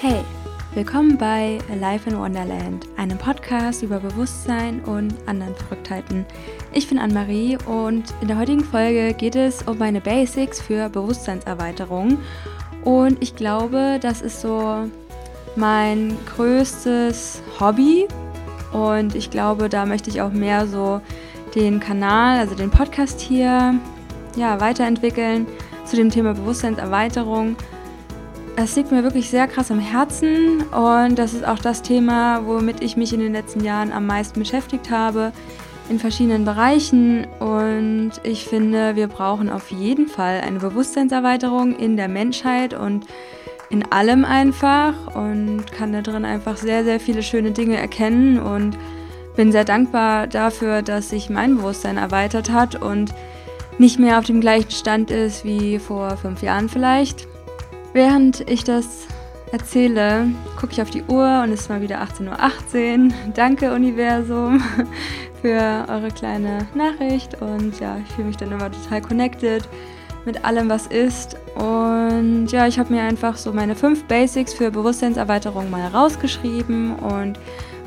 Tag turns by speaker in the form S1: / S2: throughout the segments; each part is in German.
S1: Hey, willkommen bei Alive in Wonderland, einem Podcast über Bewusstsein und anderen Verrücktheiten. Ich bin Anne-Marie und in der heutigen Folge geht es um meine Basics für Bewusstseinserweiterung. Und ich glaube, das ist so mein größtes Hobby. Und ich glaube, da möchte ich auch mehr so den Kanal, also den Podcast hier, ja, weiterentwickeln zu dem Thema Bewusstseinserweiterung es liegt mir wirklich sehr krass am Herzen und das ist auch das Thema, womit ich mich in den letzten Jahren am meisten beschäftigt habe, in verschiedenen Bereichen. Und ich finde, wir brauchen auf jeden Fall eine Bewusstseinserweiterung in der Menschheit und in allem einfach und kann da drin einfach sehr, sehr viele schöne Dinge erkennen und bin sehr dankbar dafür, dass sich mein Bewusstsein erweitert hat und nicht mehr auf dem gleichen Stand ist wie vor fünf Jahren vielleicht. Während ich das erzähle, gucke ich auf die Uhr und es ist mal wieder 18.18 Uhr. Danke, Universum, für eure kleine Nachricht. Und ja, ich fühle mich dann immer total connected mit allem, was ist. Und ja, ich habe mir einfach so meine fünf Basics für Bewusstseinserweiterung mal rausgeschrieben und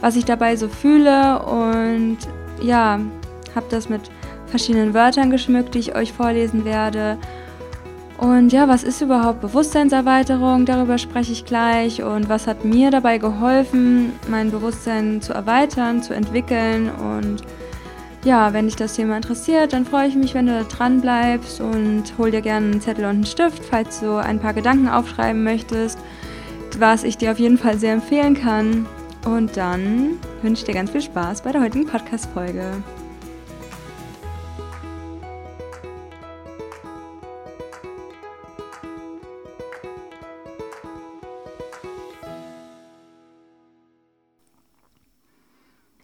S1: was ich dabei so fühle. Und ja, habe das mit verschiedenen Wörtern geschmückt, die ich euch vorlesen werde. Und ja, was ist überhaupt Bewusstseinserweiterung? Darüber spreche ich gleich. Und was hat mir dabei geholfen, mein Bewusstsein zu erweitern, zu entwickeln? Und ja, wenn dich das Thema interessiert, dann freue ich mich, wenn du da dran bleibst und hol dir gerne einen Zettel und einen Stift, falls du ein paar Gedanken aufschreiben möchtest, was ich dir auf jeden Fall sehr empfehlen kann. Und dann wünsche ich dir ganz viel Spaß bei der heutigen Podcast-Folge.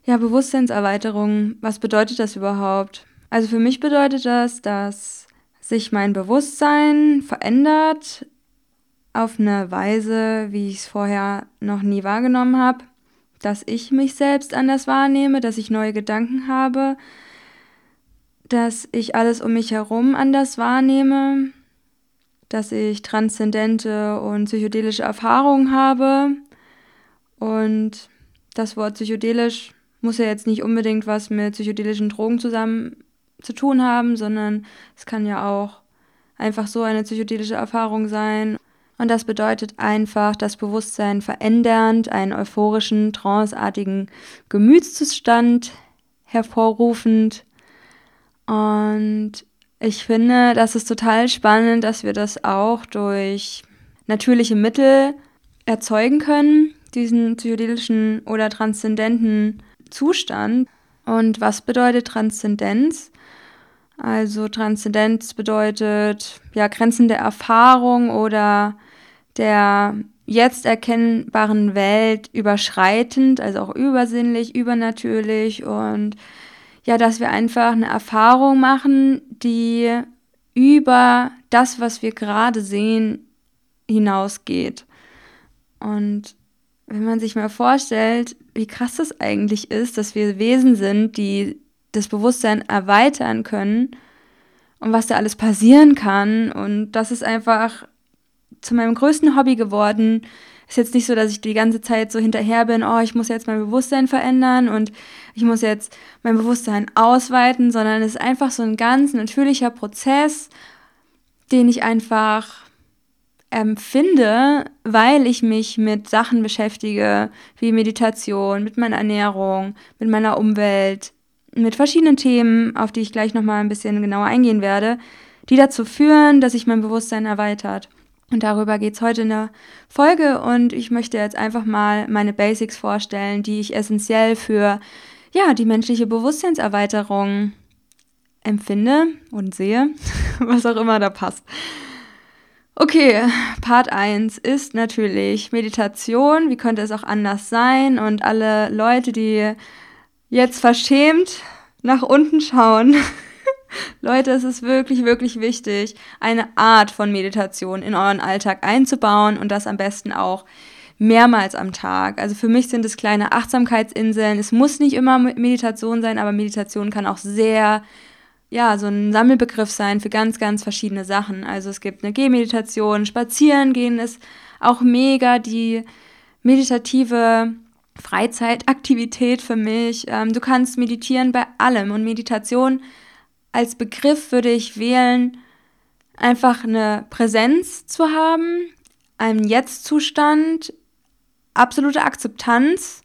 S1: Ja, Bewusstseinserweiterung, was bedeutet das überhaupt? Also für mich bedeutet das, dass sich mein Bewusstsein verändert auf eine Weise, wie ich es vorher noch nie wahrgenommen habe, dass ich mich selbst anders wahrnehme, dass ich neue Gedanken habe, dass ich alles um mich herum anders wahrnehme, dass ich transzendente und psychedelische Erfahrungen habe und das Wort psychedelisch muss ja jetzt nicht unbedingt was mit psychedelischen Drogen zusammen zu tun haben, sondern es kann ja auch einfach so eine psychedelische Erfahrung sein. Und das bedeutet einfach das Bewusstsein verändernd, einen euphorischen, tranceartigen Gemütszustand hervorrufend. Und ich finde, das ist total spannend, dass wir das auch durch natürliche Mittel erzeugen können, diesen psychedelischen oder transzendenten Zustand. Und was bedeutet Transzendenz? Also Transzendenz bedeutet ja Grenzen der Erfahrung oder der jetzt erkennbaren Welt überschreitend, also auch übersinnlich, übernatürlich und ja, dass wir einfach eine Erfahrung machen, die über das, was wir gerade sehen, hinausgeht. Und wenn man sich mal vorstellt, wie krass das eigentlich ist, dass wir Wesen sind, die das Bewusstsein erweitern können und was da alles passieren kann. Und das ist einfach zu meinem größten Hobby geworden. Ist jetzt nicht so, dass ich die ganze Zeit so hinterher bin, oh, ich muss jetzt mein Bewusstsein verändern und ich muss jetzt mein Bewusstsein ausweiten, sondern es ist einfach so ein ganz natürlicher Prozess, den ich einfach empfinde, weil ich mich mit Sachen beschäftige, wie Meditation, mit meiner Ernährung, mit meiner Umwelt, mit verschiedenen Themen, auf die ich gleich nochmal ein bisschen genauer eingehen werde, die dazu führen, dass sich mein Bewusstsein erweitert. Und darüber geht es heute in der Folge und ich möchte jetzt einfach mal meine Basics vorstellen, die ich essentiell für ja, die menschliche Bewusstseinserweiterung empfinde und sehe, was auch immer da passt. Okay, Part 1 ist natürlich Meditation. Wie könnte es auch anders sein? Und alle Leute, die jetzt verschämt nach unten schauen. Leute, es ist wirklich, wirklich wichtig, eine Art von Meditation in euren Alltag einzubauen und das am besten auch mehrmals am Tag. Also für mich sind es kleine Achtsamkeitsinseln. Es muss nicht immer Meditation sein, aber Meditation kann auch sehr ja, so ein Sammelbegriff sein für ganz, ganz verschiedene Sachen. Also es gibt eine Gehmeditation, Spazieren gehen ist auch mega die meditative Freizeitaktivität für mich. Ähm, du kannst meditieren bei allem und Meditation als Begriff würde ich wählen, einfach eine Präsenz zu haben, einen Jetzt-Zustand, absolute Akzeptanz.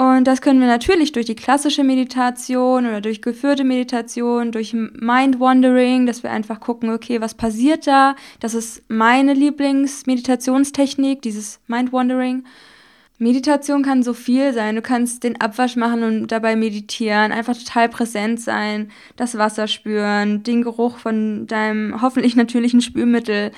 S1: Und das können wir natürlich durch die klassische Meditation oder durch geführte Meditation, durch Mind-Wandering, dass wir einfach gucken, okay, was passiert da? Das ist meine Lieblingsmeditationstechnik, dieses Mind-Wandering. Meditation kann so viel sein. Du kannst den Abwasch machen und dabei meditieren, einfach total präsent sein, das Wasser spüren, den Geruch von deinem hoffentlich natürlichen Spülmittel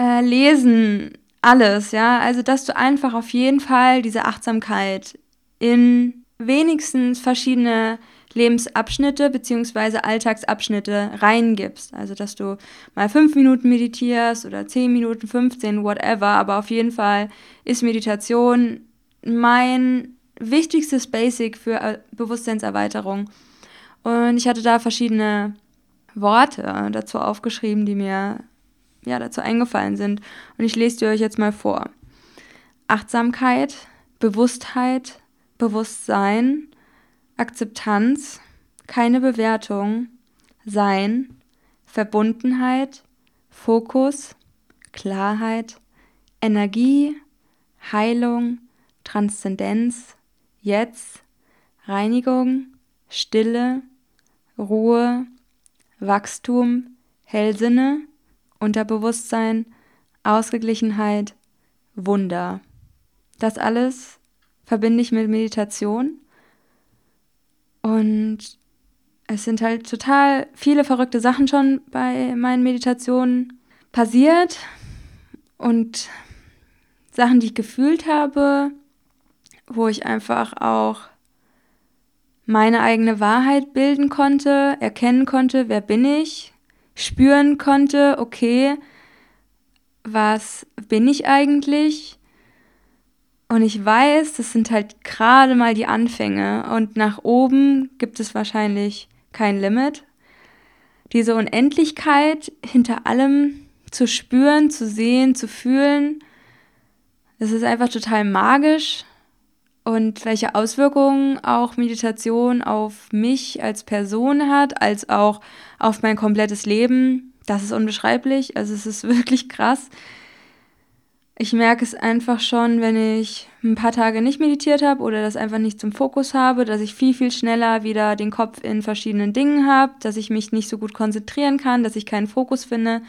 S1: äh, lesen, alles, ja. Also, dass du einfach auf jeden Fall diese Achtsamkeit in wenigstens verschiedene Lebensabschnitte bzw. Alltagsabschnitte reingibst. Also, dass du mal fünf Minuten meditierst oder zehn Minuten, 15, whatever. Aber auf jeden Fall ist Meditation mein wichtigstes Basic für äh, Bewusstseinserweiterung. Und ich hatte da verschiedene Worte dazu aufgeschrieben, die mir ja, dazu eingefallen sind. Und ich lese die euch jetzt mal vor. Achtsamkeit, Bewusstheit, Bewusstsein, Akzeptanz, keine Bewertung, Sein, Verbundenheit, Fokus, Klarheit, Energie, Heilung, Transzendenz, Jetzt, Reinigung, Stille, Ruhe, Wachstum, Hellsinne, Unterbewusstsein, Ausgeglichenheit, Wunder. Das alles verbinde ich mit Meditation. Und es sind halt total viele verrückte Sachen schon bei meinen Meditationen passiert. Und Sachen, die ich gefühlt habe, wo ich einfach auch meine eigene Wahrheit bilden konnte, erkennen konnte, wer bin ich, spüren konnte, okay, was bin ich eigentlich? Und ich weiß, das sind halt gerade mal die Anfänge und nach oben gibt es wahrscheinlich kein Limit. Diese Unendlichkeit hinter allem zu spüren, zu sehen, zu fühlen, das ist einfach total magisch. Und welche Auswirkungen auch Meditation auf mich als Person hat, als auch auf mein komplettes Leben, das ist unbeschreiblich. Also es ist wirklich krass. Ich merke es einfach schon, wenn ich ein paar Tage nicht meditiert habe oder das einfach nicht zum Fokus habe, dass ich viel, viel schneller wieder den Kopf in verschiedenen Dingen habe, dass ich mich nicht so gut konzentrieren kann, dass ich keinen Fokus finde,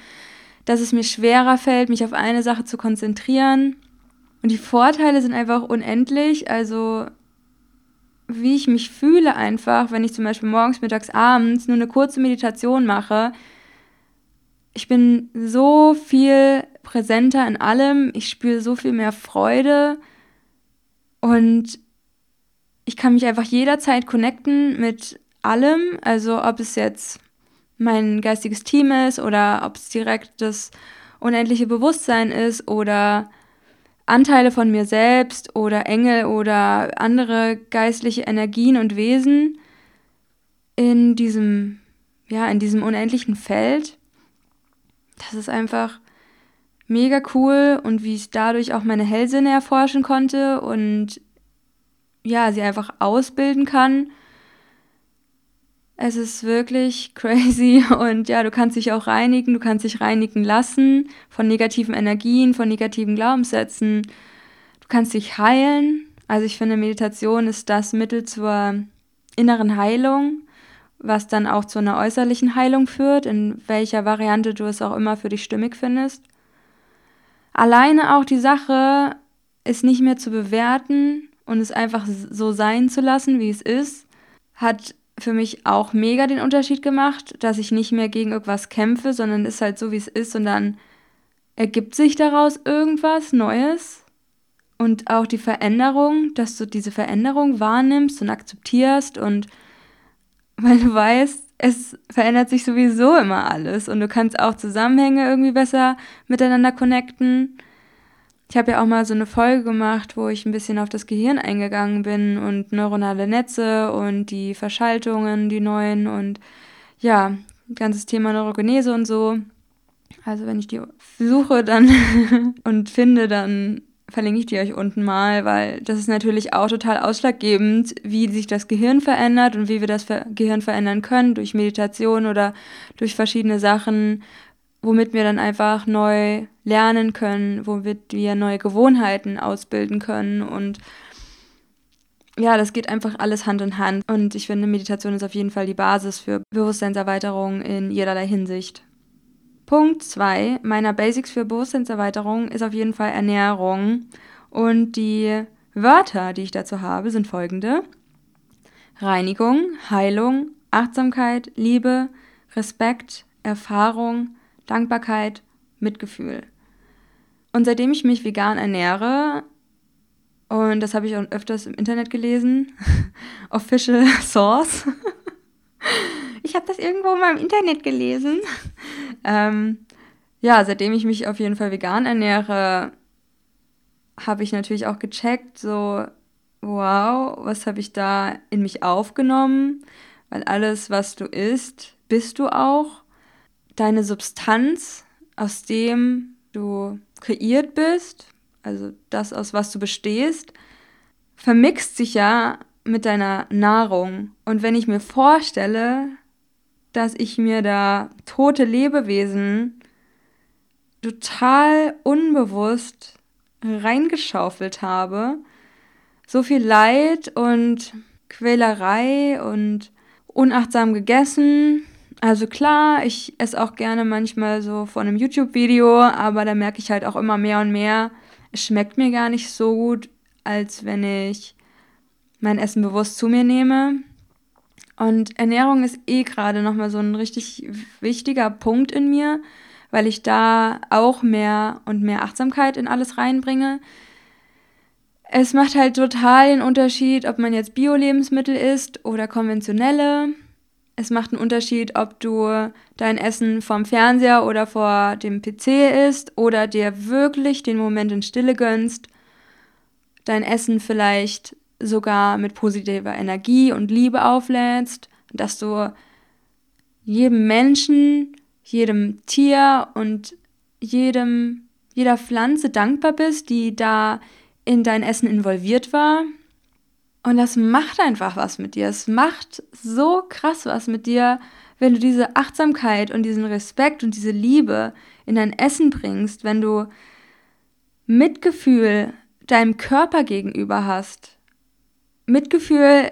S1: dass es mir schwerer fällt, mich auf eine Sache zu konzentrieren. Und die Vorteile sind einfach unendlich. Also wie ich mich fühle einfach, wenn ich zum Beispiel morgens, mittags, abends nur eine kurze Meditation mache, ich bin so viel präsenter in allem, ich spüre so viel mehr Freude. Und ich kann mich einfach jederzeit connecten mit allem, also ob es jetzt mein geistiges Team ist oder ob es direkt das unendliche Bewusstsein ist oder Anteile von mir selbst oder Engel oder andere geistliche Energien und Wesen in diesem ja, in diesem unendlichen Feld das ist einfach mega cool und wie ich dadurch auch meine Hellsinne erforschen konnte und ja, sie einfach ausbilden kann. Es ist wirklich crazy und ja, du kannst dich auch reinigen, du kannst dich reinigen lassen von negativen Energien, von negativen Glaubenssätzen. Du kannst dich heilen. Also ich finde, Meditation ist das Mittel zur inneren Heilung was dann auch zu einer äußerlichen Heilung führt, in welcher Variante du es auch immer für dich stimmig findest. Alleine auch die Sache ist nicht mehr zu bewerten und es einfach so sein zu lassen, wie es ist, hat für mich auch mega den Unterschied gemacht, dass ich nicht mehr gegen irgendwas kämpfe, sondern ist halt so, wie es ist und dann ergibt sich daraus irgendwas Neues und auch die Veränderung, dass du diese Veränderung wahrnimmst und akzeptierst und weil du weißt, es verändert sich sowieso immer alles und du kannst auch Zusammenhänge irgendwie besser miteinander connecten. Ich habe ja auch mal so eine Folge gemacht, wo ich ein bisschen auf das Gehirn eingegangen bin und neuronale Netze und die Verschaltungen, die neuen und ja, ganzes Thema Neurogenese und so. Also wenn ich die suche dann und finde, dann verlinke ich die euch unten mal, weil das ist natürlich auch total ausschlaggebend, wie sich das Gehirn verändert und wie wir das Gehirn verändern können durch Meditation oder durch verschiedene Sachen, womit wir dann einfach neu lernen können, womit wir neue Gewohnheiten ausbilden können und ja, das geht einfach alles Hand in Hand und ich finde, Meditation ist auf jeden Fall die Basis für Bewusstseinserweiterung in jederlei Hinsicht. Punkt 2 meiner Basics für Bewusstseinserweiterung ist auf jeden Fall Ernährung. Und die Wörter, die ich dazu habe, sind folgende. Reinigung, Heilung, Achtsamkeit, Liebe, Respekt, Erfahrung, Dankbarkeit, Mitgefühl. Und seitdem ich mich vegan ernähre, und das habe ich auch öfters im Internet gelesen, Official Source, ich habe das irgendwo mal im Internet gelesen. ähm, ja, seitdem ich mich auf jeden Fall vegan ernähre, habe ich natürlich auch gecheckt, so, wow, was habe ich da in mich aufgenommen? Weil alles, was du isst, bist du auch. Deine Substanz, aus dem du kreiert bist, also das, aus was du bestehst, vermixt sich ja mit deiner Nahrung. Und wenn ich mir vorstelle, dass ich mir da tote Lebewesen total unbewusst reingeschaufelt habe, so viel Leid und Quälerei und unachtsam gegessen. Also klar, ich esse auch gerne manchmal so von einem YouTube-Video, aber da merke ich halt auch immer mehr und mehr, es schmeckt mir gar nicht so gut, als wenn ich mein Essen bewusst zu mir nehme. Und Ernährung ist eh gerade nochmal so ein richtig wichtiger Punkt in mir, weil ich da auch mehr und mehr Achtsamkeit in alles reinbringe. Es macht halt total den Unterschied, ob man jetzt Bio-Lebensmittel isst oder konventionelle. Es macht einen Unterschied, ob du dein Essen vom Fernseher oder vor dem PC isst oder dir wirklich den Moment in Stille gönnst, dein Essen vielleicht sogar mit positiver Energie und Liebe auflädst, dass du jedem Menschen, jedem Tier und jedem, jeder Pflanze dankbar bist, die da in dein Essen involviert war. Und das macht einfach was mit dir. Es macht so krass was mit dir, wenn du diese Achtsamkeit und diesen Respekt und diese Liebe in dein Essen bringst, wenn du Mitgefühl deinem Körper gegenüber hast, Mitgefühl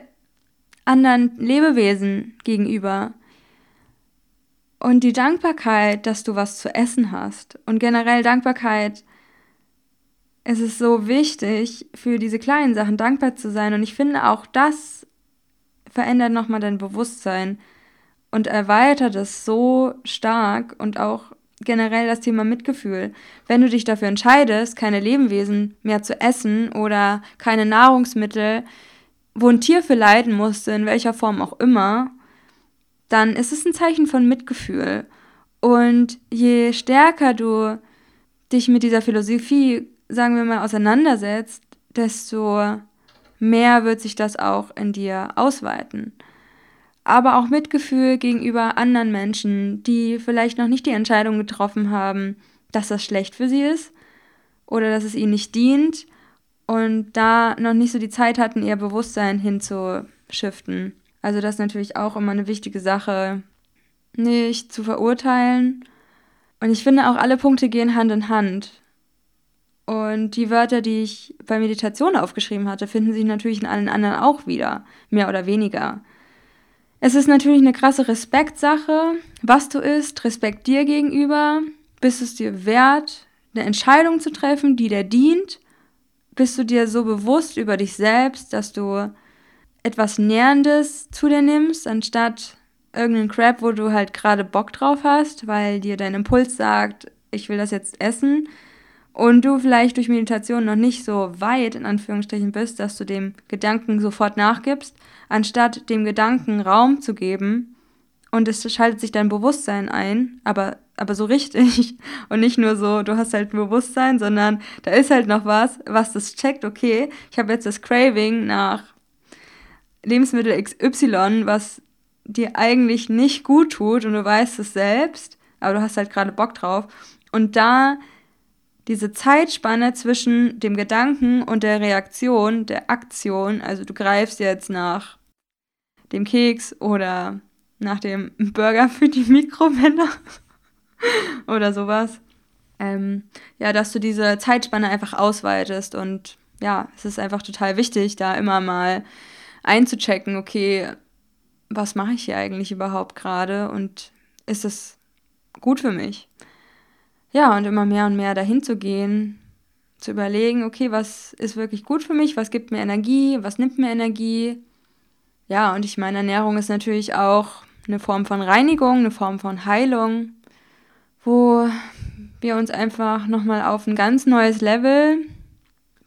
S1: anderen Lebewesen gegenüber und die Dankbarkeit, dass du was zu essen hast und generell Dankbarkeit. Es ist so wichtig, für diese kleinen Sachen dankbar zu sein und ich finde auch das verändert nochmal dein Bewusstsein und erweitert es so stark und auch generell das Thema Mitgefühl. Wenn du dich dafür entscheidest, keine Lebewesen mehr zu essen oder keine Nahrungsmittel, wo ein Tier für leiden musste, in welcher Form auch immer, dann ist es ein Zeichen von Mitgefühl. Und je stärker du dich mit dieser Philosophie, sagen wir mal, auseinandersetzt, desto mehr wird sich das auch in dir ausweiten. Aber auch Mitgefühl gegenüber anderen Menschen, die vielleicht noch nicht die Entscheidung getroffen haben, dass das schlecht für sie ist oder dass es ihnen nicht dient und da noch nicht so die Zeit hatten, ihr Bewusstsein hinzuschiften. Also das ist natürlich auch immer eine wichtige Sache, nicht zu verurteilen. Und ich finde auch, alle Punkte gehen Hand in Hand. Und die Wörter, die ich bei Meditation aufgeschrieben hatte, finden sich natürlich in allen anderen auch wieder, mehr oder weniger. Es ist natürlich eine krasse Respektsache, was du isst, Respekt dir gegenüber. Bist es dir wert, eine Entscheidung zu treffen, die dir dient bist du dir so bewusst über dich selbst, dass du etwas Nährendes zu dir nimmst, anstatt irgendeinen Crap, wo du halt gerade Bock drauf hast, weil dir dein Impuls sagt, ich will das jetzt essen und du vielleicht durch Meditation noch nicht so weit in Anführungsstrichen bist, dass du dem Gedanken sofort nachgibst, anstatt dem Gedanken Raum zu geben und es schaltet sich dein Bewusstsein ein, aber aber so richtig und nicht nur so, du hast halt ein Bewusstsein, sondern da ist halt noch was, was das checkt, okay, ich habe jetzt das Craving nach Lebensmittel XY, was dir eigentlich nicht gut tut und du weißt es selbst, aber du hast halt gerade Bock drauf. Und da diese Zeitspanne zwischen dem Gedanken und der Reaktion, der Aktion, also du greifst jetzt nach dem Keks oder nach dem Burger für die Mikrowelle oder sowas. Ähm, ja, dass du diese Zeitspanne einfach ausweitest und ja, es ist einfach total wichtig, da immer mal einzuchecken, okay, was mache ich hier eigentlich überhaupt gerade und ist es gut für mich? Ja, und immer mehr und mehr dahin zu gehen, zu überlegen, okay, was ist wirklich gut für mich, was gibt mir Energie, was nimmt mir Energie. Ja, und ich meine, Ernährung ist natürlich auch eine Form von Reinigung, eine Form von Heilung, wo wir uns einfach nochmal auf ein ganz neues Level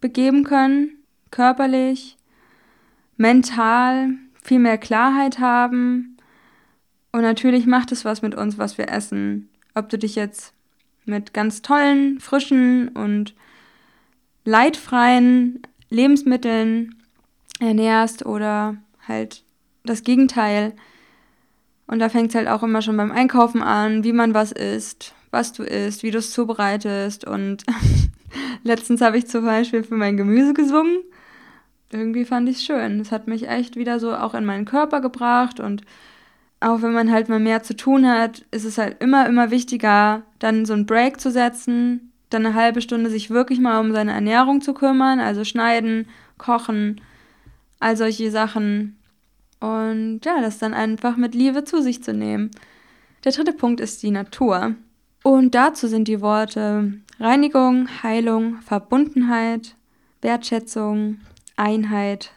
S1: begeben können, körperlich, mental, viel mehr Klarheit haben. Und natürlich macht es was mit uns, was wir essen. Ob du dich jetzt mit ganz tollen, frischen und leidfreien Lebensmitteln ernährst oder halt das Gegenteil. Und da fängt es halt auch immer schon beim Einkaufen an, wie man was isst, was du isst, wie du es zubereitest. Und letztens habe ich zum Beispiel für mein Gemüse gesungen. Irgendwie fand ich es schön. Es hat mich echt wieder so auch in meinen Körper gebracht und auch wenn man halt mal mehr zu tun hat, ist es halt immer, immer wichtiger, dann so einen Break zu setzen, dann eine halbe Stunde sich wirklich mal um seine Ernährung zu kümmern, also schneiden, kochen, all solche Sachen. Und ja, das dann einfach mit Liebe zu sich zu nehmen. Der dritte Punkt ist die Natur. Und dazu sind die Worte Reinigung, Heilung, Verbundenheit, Wertschätzung, Einheit,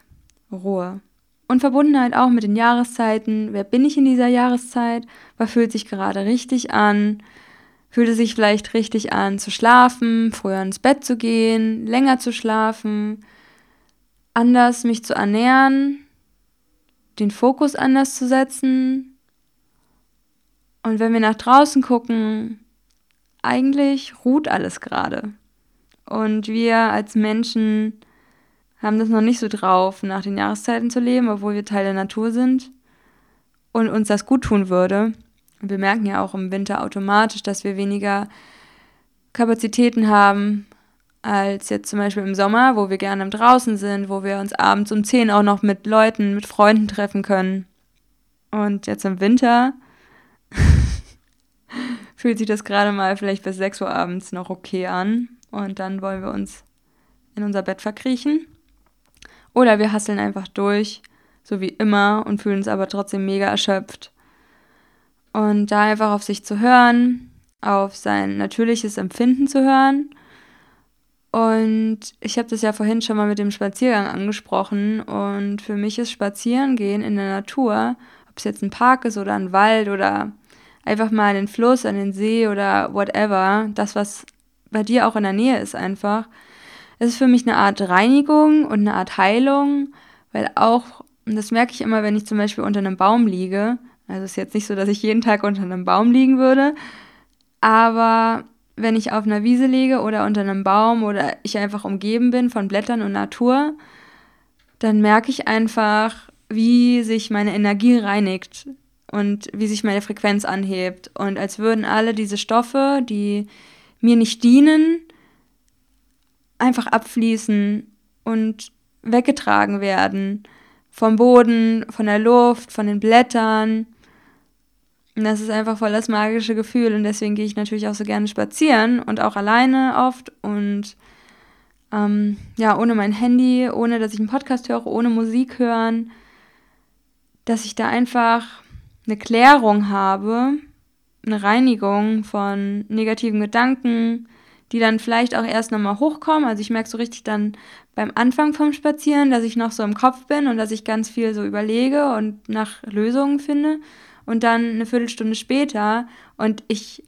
S1: Ruhe. Und Verbundenheit auch mit den Jahreszeiten. Wer bin ich in dieser Jahreszeit? Was fühlt sich gerade richtig an? Fühlt es sich vielleicht richtig an zu schlafen, früher ins Bett zu gehen, länger zu schlafen, anders mich zu ernähren, den Fokus anders zu setzen. Und wenn wir nach draußen gucken, eigentlich ruht alles gerade. Und wir als Menschen haben das noch nicht so drauf, nach den Jahreszeiten zu leben, obwohl wir Teil der Natur sind und uns das gut tun würde. Wir merken ja auch im Winter automatisch, dass wir weniger Kapazitäten haben als jetzt zum Beispiel im Sommer, wo wir gerne draußen sind, wo wir uns abends um 10 auch noch mit Leuten, mit Freunden treffen können. Und jetzt im Winter fühlt sich das gerade mal vielleicht bis 6 Uhr abends noch okay an. Und dann wollen wir uns in unser Bett verkriechen. Oder wir hasseln einfach durch, so wie immer, und fühlen uns aber trotzdem mega erschöpft. Und da einfach auf sich zu hören, auf sein natürliches Empfinden zu hören. Und ich habe das ja vorhin schon mal mit dem Spaziergang angesprochen. Und für mich ist Spazierengehen in der Natur, ob es jetzt ein Park ist oder ein Wald oder einfach mal an den Fluss, an den See oder whatever, das, was bei dir auch in der Nähe ist, einfach, es ist für mich eine Art Reinigung und eine Art Heilung, weil auch, und das merke ich immer, wenn ich zum Beispiel unter einem Baum liege, also es ist jetzt nicht so, dass ich jeden Tag unter einem Baum liegen würde, aber wenn ich auf einer Wiese liege oder unter einem Baum oder ich einfach umgeben bin von Blättern und Natur, dann merke ich einfach, wie sich meine Energie reinigt und wie sich meine Frequenz anhebt. Und als würden alle diese Stoffe, die mir nicht dienen, einfach abfließen und weggetragen werden. Vom Boden, von der Luft, von den Blättern. Und das ist einfach voll das magische Gefühl. Und deswegen gehe ich natürlich auch so gerne spazieren und auch alleine oft. Und ähm, ja, ohne mein Handy, ohne dass ich einen Podcast höre, ohne Musik hören. Dass ich da einfach eine Klärung habe, eine Reinigung von negativen Gedanken, die dann vielleicht auch erst nochmal hochkommen. Also ich merke so richtig dann beim Anfang vom Spazieren, dass ich noch so im Kopf bin und dass ich ganz viel so überlege und nach Lösungen finde. Und dann eine Viertelstunde später und ich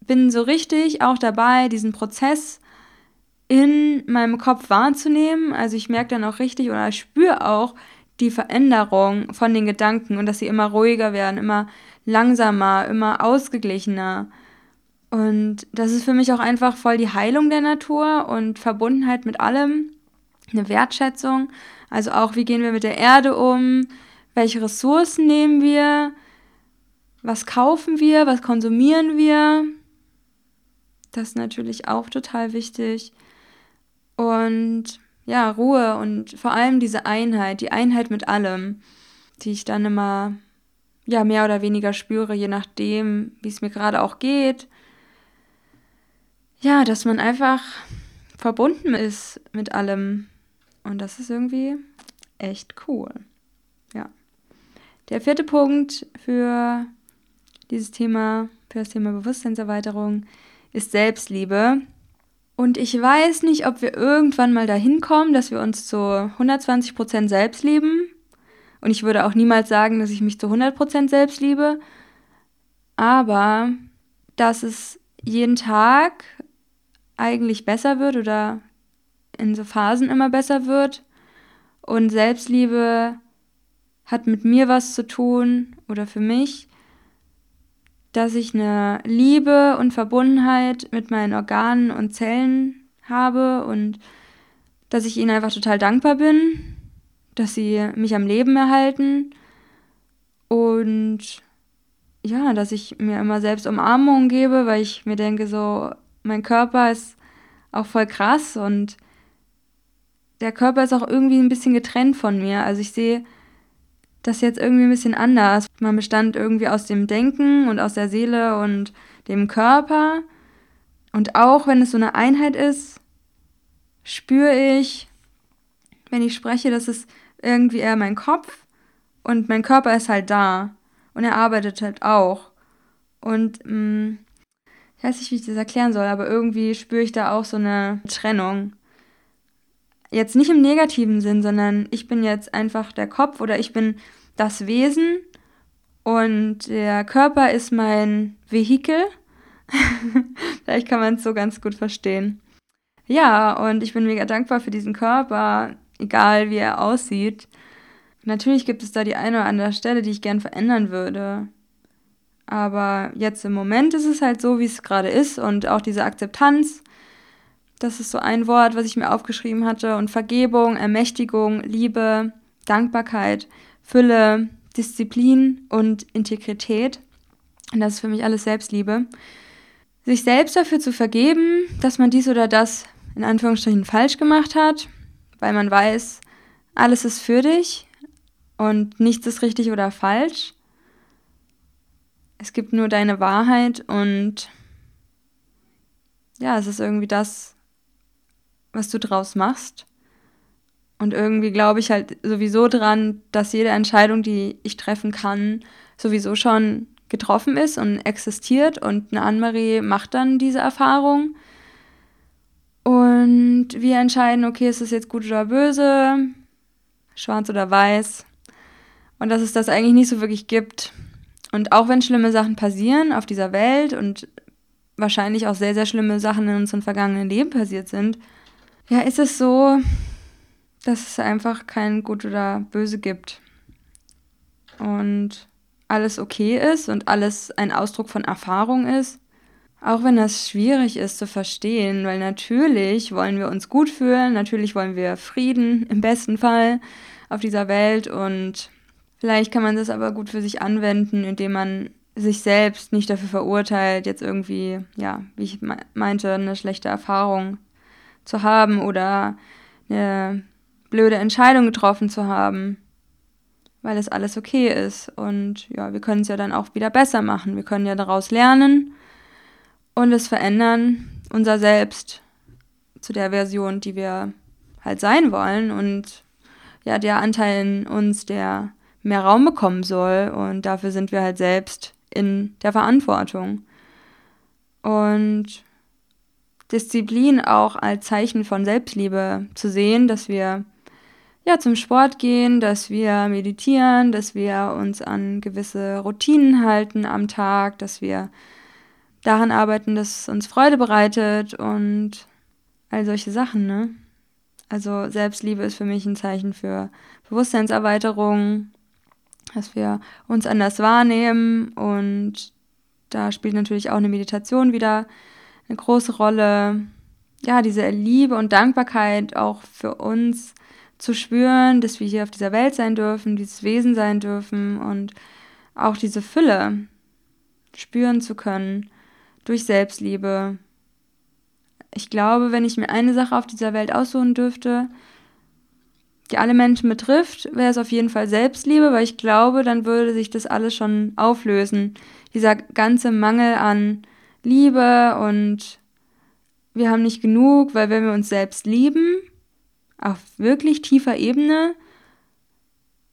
S1: bin so richtig auch dabei, diesen Prozess in meinem Kopf wahrzunehmen. Also ich merke dann auch richtig oder spüre auch die Veränderung von den Gedanken und dass sie immer ruhiger werden, immer langsamer, immer ausgeglichener. Und das ist für mich auch einfach voll die Heilung der Natur und Verbundenheit mit allem, eine Wertschätzung. Also auch, wie gehen wir mit der Erde um, welche Ressourcen nehmen wir, was kaufen wir, was konsumieren wir. Das ist natürlich auch total wichtig. Und ja, Ruhe und vor allem diese Einheit, die Einheit mit allem, die ich dann immer ja mehr oder weniger spüre, je nachdem, wie es mir gerade auch geht. Ja, dass man einfach verbunden ist mit allem. Und das ist irgendwie echt cool. Ja. Der vierte Punkt für dieses Thema, für das Thema Bewusstseinserweiterung, ist Selbstliebe. Und ich weiß nicht, ob wir irgendwann mal dahin kommen, dass wir uns zu 120% selbst lieben. Und ich würde auch niemals sagen, dass ich mich zu 100% selbst liebe. Aber dass es jeden Tag eigentlich besser wird oder in so Phasen immer besser wird. Und Selbstliebe hat mit mir was zu tun oder für mich, dass ich eine Liebe und Verbundenheit mit meinen Organen und Zellen habe und dass ich ihnen einfach total dankbar bin, dass sie mich am Leben erhalten und ja, dass ich mir immer selbst Umarmungen gebe, weil ich mir denke, so, mein Körper ist auch voll krass und der Körper ist auch irgendwie ein bisschen getrennt von mir. Also ich sehe das jetzt irgendwie ein bisschen anders. Man bestand irgendwie aus dem Denken und aus der Seele und dem Körper. Und auch wenn es so eine Einheit ist, spüre ich, wenn ich spreche, dass es irgendwie eher mein Kopf und mein Körper ist halt da. Und er arbeitet halt auch. Und mh, mm, ich weiß nicht, wie ich das erklären soll, aber irgendwie spüre ich da auch so eine Trennung. Jetzt nicht im negativen Sinn, sondern ich bin jetzt einfach der Kopf oder ich bin das Wesen und der Körper ist mein Vehikel. Vielleicht kann man es so ganz gut verstehen. Ja, und ich bin mega dankbar für diesen Körper, egal wie er aussieht. Natürlich gibt es da die eine oder andere Stelle, die ich gern verändern würde. Aber jetzt im Moment ist es halt so, wie es gerade ist und auch diese Akzeptanz, das ist so ein Wort, was ich mir aufgeschrieben hatte und Vergebung, Ermächtigung, Liebe, Dankbarkeit, Fülle, Disziplin und Integrität. Und das ist für mich alles Selbstliebe. Sich selbst dafür zu vergeben, dass man dies oder das in Anführungsstrichen falsch gemacht hat, weil man weiß, alles ist für dich und nichts ist richtig oder falsch es gibt nur deine Wahrheit und ja, es ist irgendwie das, was du draus machst. Und irgendwie glaube ich halt sowieso dran, dass jede Entscheidung, die ich treffen kann, sowieso schon getroffen ist und existiert. Und eine Annemarie macht dann diese Erfahrung. Und wir entscheiden, okay, ist es jetzt gut oder böse, schwarz oder weiß. Und dass es das eigentlich nicht so wirklich gibt. Und auch wenn schlimme Sachen passieren auf dieser Welt und wahrscheinlich auch sehr, sehr schlimme Sachen in unserem vergangenen Leben passiert sind, ja, ist es so, dass es einfach kein Gut oder Böse gibt. Und alles okay ist und alles ein Ausdruck von Erfahrung ist. Auch wenn das schwierig ist zu verstehen, weil natürlich wollen wir uns gut fühlen, natürlich wollen wir Frieden im besten Fall auf dieser Welt und Vielleicht kann man das aber gut für sich anwenden, indem man sich selbst nicht dafür verurteilt, jetzt irgendwie, ja, wie ich meinte, eine schlechte Erfahrung zu haben oder eine blöde Entscheidung getroffen zu haben, weil es alles okay ist. Und ja, wir können es ja dann auch wieder besser machen. Wir können ja daraus lernen und es verändern, unser Selbst zu der Version, die wir halt sein wollen und ja, der Anteil in uns, der mehr Raum bekommen soll. Und dafür sind wir halt selbst in der Verantwortung. Und Disziplin auch als Zeichen von Selbstliebe zu sehen, dass wir ja zum Sport gehen, dass wir meditieren, dass wir uns an gewisse Routinen halten am Tag, dass wir daran arbeiten, dass es uns Freude bereitet und all solche Sachen, ne? Also Selbstliebe ist für mich ein Zeichen für Bewusstseinserweiterung, dass wir uns anders wahrnehmen und da spielt natürlich auch eine Meditation wieder eine große Rolle. Ja, diese Liebe und Dankbarkeit auch für uns zu spüren, dass wir hier auf dieser Welt sein dürfen, dieses Wesen sein dürfen und auch diese Fülle. spüren zu können durch Selbstliebe. Ich glaube, wenn ich mir eine Sache auf dieser Welt aussuchen dürfte, die alle Menschen betrifft, wäre es auf jeden Fall Selbstliebe, weil ich glaube, dann würde sich das alles schon auflösen. Dieser ganze Mangel an Liebe und wir haben nicht genug, weil wenn wir uns selbst lieben, auf wirklich tiefer Ebene,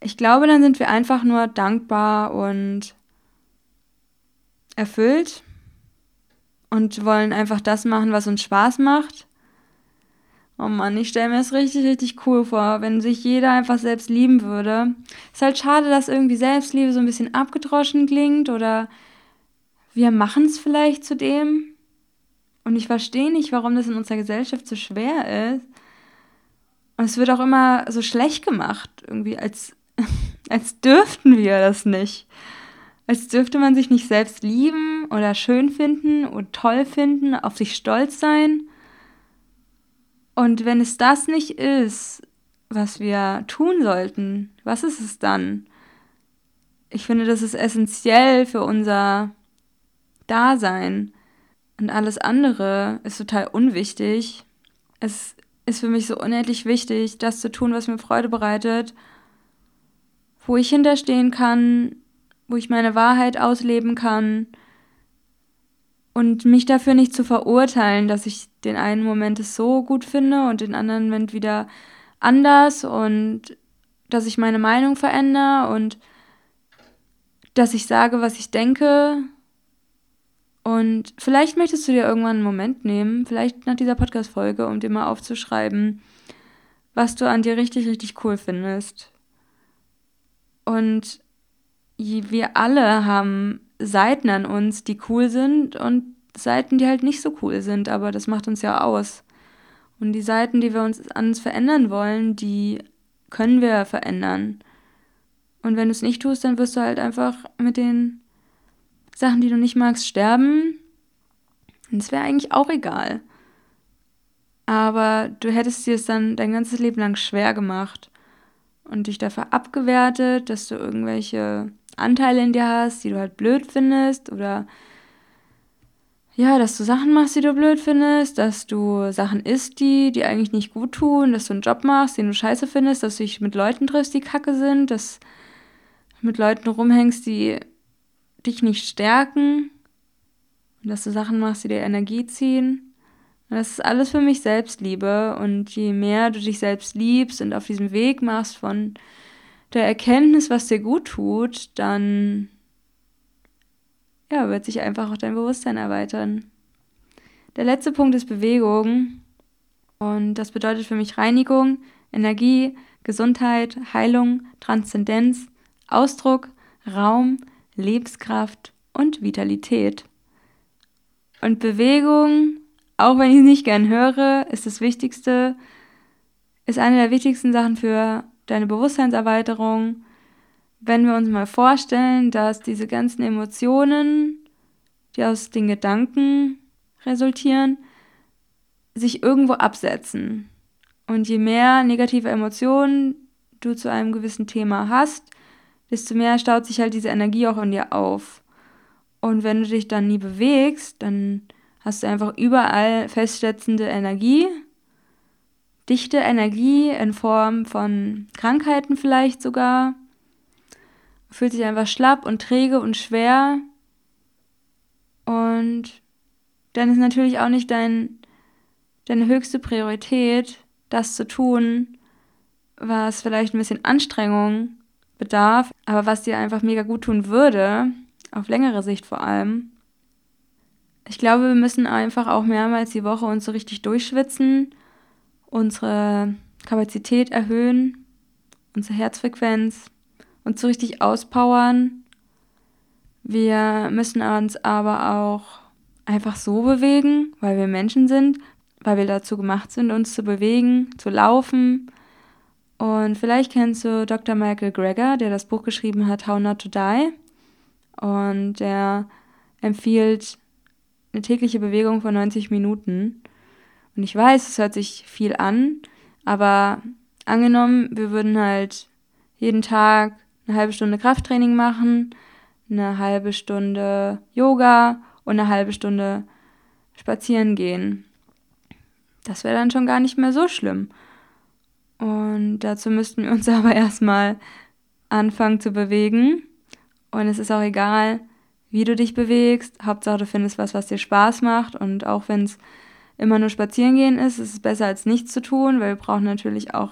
S1: ich glaube, dann sind wir einfach nur dankbar und erfüllt und wollen einfach das machen, was uns Spaß macht. Oh Mann, ich stelle mir das richtig, richtig cool vor, wenn sich jeder einfach selbst lieben würde. Ist halt schade, dass irgendwie Selbstliebe so ein bisschen abgedroschen klingt oder wir machen es vielleicht zu dem. Und ich verstehe nicht, warum das in unserer Gesellschaft so schwer ist. Und es wird auch immer so schlecht gemacht, irgendwie, als als dürften wir das nicht. Als dürfte man sich nicht selbst lieben oder schön finden und toll finden, auf sich stolz sein. Und wenn es das nicht ist, was wir tun sollten, was ist es dann? Ich finde, das ist essentiell für unser Dasein. Und alles andere ist total unwichtig. Es ist für mich so unendlich wichtig, das zu tun, was mir Freude bereitet wo ich hinterstehen kann, wo ich meine Wahrheit ausleben kann und mich dafür nicht zu verurteilen, dass ich den einen Moment es so gut finde und den anderen Moment wieder anders und dass ich meine Meinung verändere und dass ich sage, was ich denke. Und vielleicht möchtest du dir irgendwann einen Moment nehmen, vielleicht nach dieser Podcast-Folge, um dir mal aufzuschreiben, was du an dir richtig, richtig cool findest. Und wir alle haben Seiten an uns, die cool sind und Seiten, die halt nicht so cool sind, aber das macht uns ja aus. Und die Seiten, die wir uns an uns verändern wollen, die können wir verändern. Und wenn du es nicht tust, dann wirst du halt einfach mit den Sachen, die du nicht magst, sterben. Und es wäre eigentlich auch egal. Aber du hättest dir es dann dein ganzes Leben lang schwer gemacht und dich dafür abgewertet, dass du irgendwelche Anteile in dir hast, die du halt blöd findest oder ja, dass du Sachen machst, die du blöd findest, dass du Sachen isst, die die eigentlich nicht gut tun, dass du einen Job machst, den du scheiße findest, dass du dich mit Leuten triffst, die kacke sind, dass du mit Leuten rumhängst, die dich nicht stärken dass du Sachen machst, die dir Energie ziehen. Das ist alles für mich Selbstliebe. Und je mehr du dich selbst liebst und auf diesem Weg machst von der Erkenntnis, was dir gut tut, dann ja, wird sich einfach auch dein Bewusstsein erweitern. Der letzte Punkt ist Bewegung. Und das bedeutet für mich Reinigung, Energie, Gesundheit, Heilung, Transzendenz, Ausdruck, Raum, Lebenskraft und Vitalität. Und Bewegung auch wenn ich es nicht gern höre, ist das Wichtigste, ist eine der wichtigsten Sachen für deine Bewusstseinserweiterung. Wenn wir uns mal vorstellen, dass diese ganzen Emotionen, die aus den Gedanken resultieren, sich irgendwo absetzen. Und je mehr negative Emotionen du zu einem gewissen Thema hast, desto mehr staut sich halt diese Energie auch in dir auf. Und wenn du dich dann nie bewegst, dann hast du einfach überall festsetzende Energie, dichte Energie in Form von Krankheiten vielleicht sogar. Fühlt sich einfach schlapp und träge und schwer. Und dann ist natürlich auch nicht dein, deine höchste Priorität, das zu tun, was vielleicht ein bisschen Anstrengung bedarf, aber was dir einfach mega gut tun würde, auf längere Sicht vor allem ich glaube, wir müssen einfach auch mehrmals die Woche uns so richtig durchschwitzen, unsere Kapazität erhöhen, unsere Herzfrequenz und so richtig auspowern. Wir müssen uns aber auch einfach so bewegen, weil wir Menschen sind, weil wir dazu gemacht sind, uns zu bewegen, zu laufen. Und vielleicht kennst du Dr. Michael Greger, der das Buch geschrieben hat, How Not to Die. Und der empfiehlt eine tägliche Bewegung von 90 Minuten. Und ich weiß, es hört sich viel an, aber angenommen, wir würden halt jeden Tag eine halbe Stunde Krafttraining machen, eine halbe Stunde Yoga und eine halbe Stunde spazieren gehen. Das wäre dann schon gar nicht mehr so schlimm. Und dazu müssten wir uns aber erstmal anfangen zu bewegen. Und es ist auch egal, wie du dich bewegst. Hauptsache, du findest was, was dir Spaß macht. Und auch wenn es immer nur spazieren gehen ist, ist es besser als nichts zu tun, weil wir brauchen natürlich auch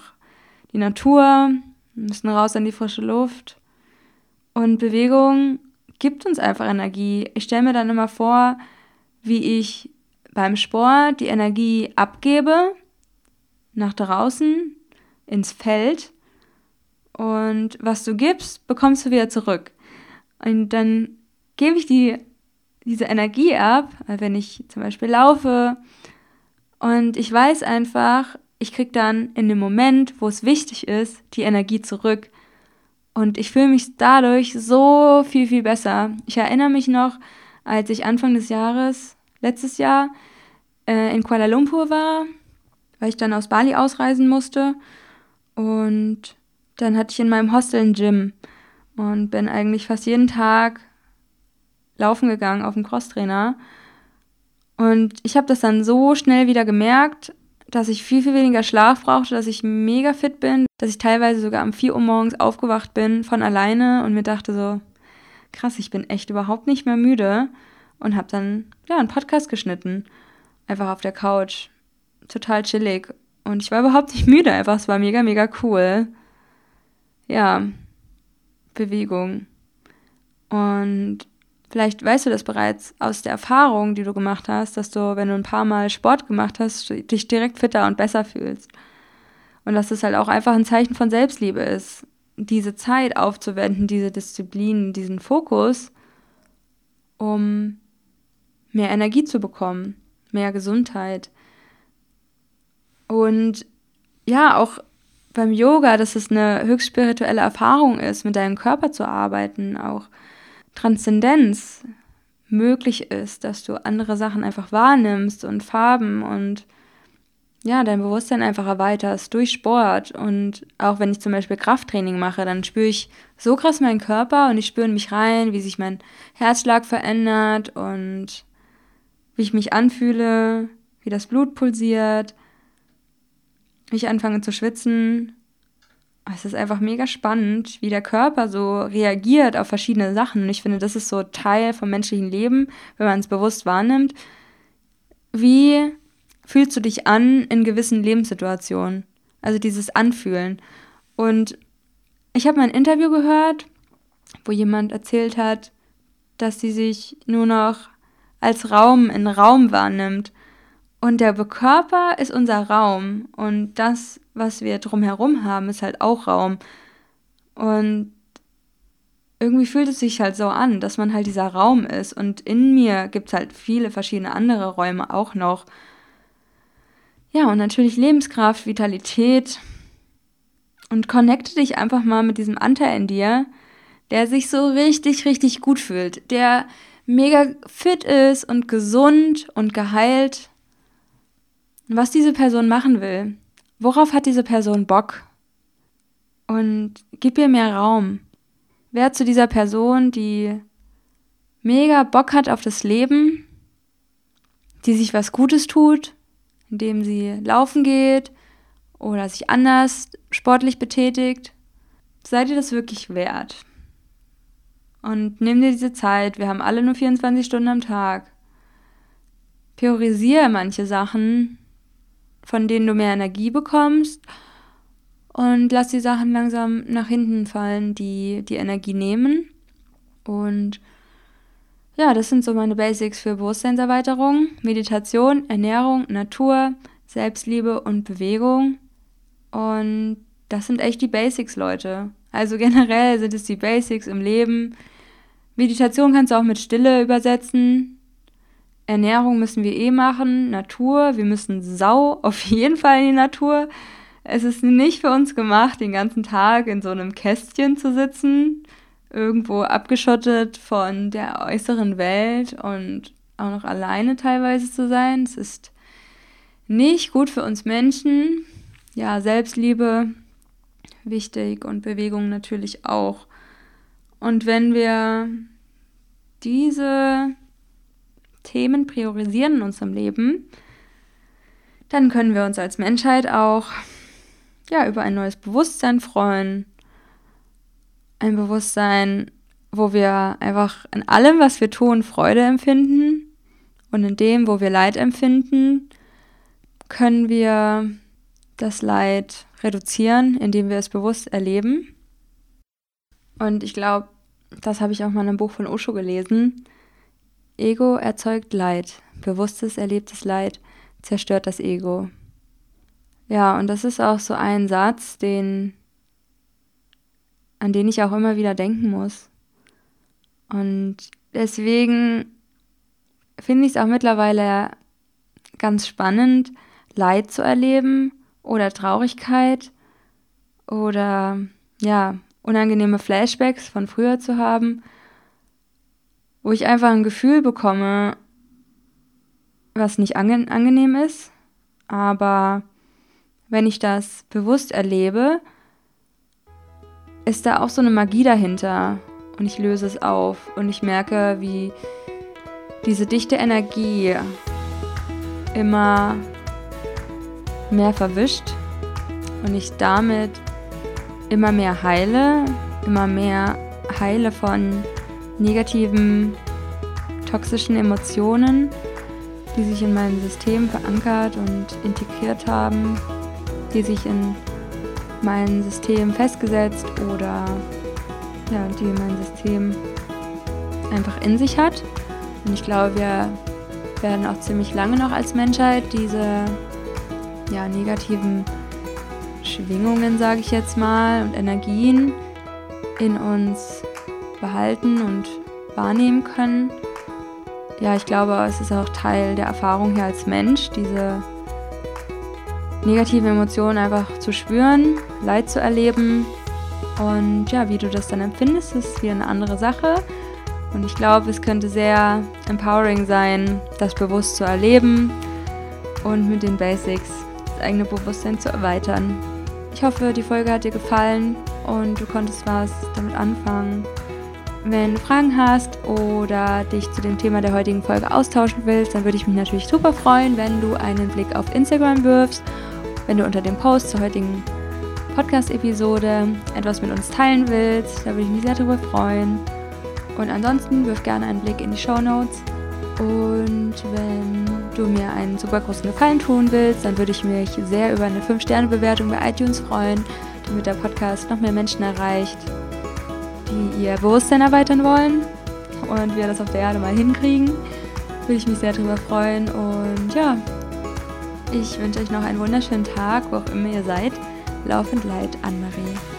S1: die Natur, müssen raus in die frische Luft. Und Bewegung gibt uns einfach Energie. Ich stelle mir dann immer vor, wie ich beim Sport die Energie abgebe nach draußen ins Feld und was du gibst, bekommst du wieder zurück. Und dann gebe ich die, diese Energie ab, wenn ich zum Beispiel laufe und ich weiß einfach, ich kriege dann in dem Moment, wo es wichtig ist, die Energie zurück. Und ich fühle mich dadurch so viel, viel besser. Ich erinnere mich noch, als ich Anfang des Jahres, letztes Jahr, äh, in Kuala Lumpur war, weil ich dann aus Bali ausreisen musste. Und dann hatte ich in meinem Hostel ein Gym und bin eigentlich fast jeden Tag laufen gegangen auf dem Crosstrainer. Und ich habe das dann so schnell wieder gemerkt, dass ich viel, viel weniger Schlaf brauchte, dass ich mega fit bin, dass ich teilweise sogar um 4 Uhr morgens aufgewacht bin von alleine und mir dachte so, krass, ich bin echt überhaupt nicht mehr müde und habe dann ja einen Podcast geschnitten, einfach auf der Couch, total chillig und ich war überhaupt nicht müde, einfach es war mega mega cool. Ja, Bewegung. Und Vielleicht weißt du das bereits aus der Erfahrung, die du gemacht hast, dass du, wenn du ein paar Mal Sport gemacht hast, dich direkt fitter und besser fühlst. Und dass es halt auch einfach ein Zeichen von Selbstliebe ist, diese Zeit aufzuwenden, diese Disziplin, diesen Fokus, um mehr Energie zu bekommen, mehr Gesundheit. Und ja, auch beim Yoga, dass es eine höchst spirituelle Erfahrung ist, mit deinem Körper zu arbeiten, auch Transzendenz möglich ist, dass du andere Sachen einfach wahrnimmst und Farben und ja, dein Bewusstsein einfach erweiterst durch Sport. Und auch wenn ich zum Beispiel Krafttraining mache, dann spüre ich so krass meinen Körper und ich spüre mich rein, wie sich mein Herzschlag verändert und wie ich mich anfühle, wie das Blut pulsiert, wie ich anfange zu schwitzen es ist einfach mega spannend, wie der Körper so reagiert auf verschiedene Sachen. Und ich finde, das ist so Teil vom menschlichen Leben, wenn man es bewusst wahrnimmt. Wie fühlst du dich an in gewissen Lebenssituationen? Also dieses Anfühlen. Und ich habe mal ein Interview gehört, wo jemand erzählt hat, dass sie sich nur noch als Raum in Raum wahrnimmt. Und der Körper ist unser Raum und das, was wir drumherum haben, ist halt auch Raum. Und irgendwie fühlt es sich halt so an, dass man halt dieser Raum ist. Und in mir gibt es halt viele verschiedene andere Räume auch noch. Ja, und natürlich Lebenskraft, Vitalität. Und connecte dich einfach mal mit diesem Anteil in dir, der sich so richtig, richtig gut fühlt, der mega fit ist und gesund und geheilt was diese Person machen will. Worauf hat diese Person Bock? Und gib ihr mehr Raum. Wer zu dieser Person, die mega Bock hat auf das Leben, die sich was Gutes tut, indem sie laufen geht oder sich anders sportlich betätigt. Seid ihr das wirklich wert? Und nimm dir diese Zeit. Wir haben alle nur 24 Stunden am Tag. Priorisiere manche Sachen von denen du mehr Energie bekommst. Und lass die Sachen langsam nach hinten fallen, die die Energie nehmen. Und ja, das sind so meine Basics für Bewusstseinserweiterung. Meditation, Ernährung, Natur, Selbstliebe und Bewegung. Und das sind echt die Basics, Leute. Also generell sind es die Basics im Leben. Meditation kannst du auch mit Stille übersetzen. Ernährung müssen wir eh machen, Natur, wir müssen sau auf jeden Fall in die Natur. Es ist nicht für uns gemacht, den ganzen Tag in so einem Kästchen zu sitzen, irgendwo abgeschottet von der äußeren Welt und auch noch alleine teilweise zu sein. Es ist nicht gut für uns Menschen. Ja, Selbstliebe wichtig und Bewegung natürlich auch. Und wenn wir diese Themen priorisieren in unserem Leben, dann können wir uns als Menschheit auch ja, über ein neues Bewusstsein freuen. Ein Bewusstsein, wo wir einfach in allem, was wir tun, Freude empfinden. Und in dem, wo wir Leid empfinden, können wir das Leid reduzieren, indem wir es bewusst erleben. Und ich glaube, das habe ich auch mal in einem Buch von Osho gelesen. Ego erzeugt Leid. Bewusstes, erlebtes Leid zerstört das Ego. Ja, und das ist auch so ein Satz, den, an den ich auch immer wieder denken muss. Und deswegen finde ich es auch mittlerweile ganz spannend, Leid zu erleben oder Traurigkeit oder ja, unangenehme Flashbacks von früher zu haben, wo ich einfach ein Gefühl bekomme, was nicht ange angenehm ist, aber wenn ich das bewusst erlebe, ist da auch so eine Magie dahinter. Und ich löse es auf. Und ich merke, wie diese dichte Energie immer mehr verwischt. Und ich damit immer mehr heile, immer mehr heile von negativen, toxischen Emotionen, die sich in meinem System verankert und integriert haben, die sich in mein System festgesetzt oder ja, die mein System einfach in sich hat. Und ich glaube, wir werden auch ziemlich lange noch als Menschheit diese ja, negativen Schwingungen, sage ich jetzt mal, und Energien in uns behalten und wahrnehmen können. Ja, ich glaube, es ist auch Teil der Erfahrung hier als Mensch, diese negativen Emotionen einfach zu spüren, Leid zu erleben. Und ja, wie du das dann empfindest, ist wieder eine andere Sache. Und ich glaube, es könnte sehr empowering sein, das bewusst zu erleben und mit den Basics das eigene Bewusstsein zu erweitern. Ich hoffe, die Folge hat dir gefallen und du konntest was damit anfangen. Wenn du Fragen hast oder dich zu dem Thema der heutigen Folge austauschen willst, dann würde ich mich natürlich super freuen, wenn du einen Blick auf Instagram wirfst, wenn du unter dem Post zur heutigen Podcast-Episode etwas mit uns teilen willst. Da würde ich mich sehr darüber freuen. Und ansonsten wirf gerne einen Blick in die Show Notes. Und wenn du mir einen super großen Gefallen tun willst, dann würde ich mich sehr über eine 5-Sterne-Bewertung bei iTunes freuen, damit der Podcast noch mehr Menschen erreicht, die ihr Bewusstsein erweitern wollen und wir das auf der Erde mal hinkriegen. Würde ich mich sehr darüber freuen. Und ja, ich wünsche euch noch einen wunderschönen Tag, wo auch immer ihr seid. Laufend Leid, Anne-Marie.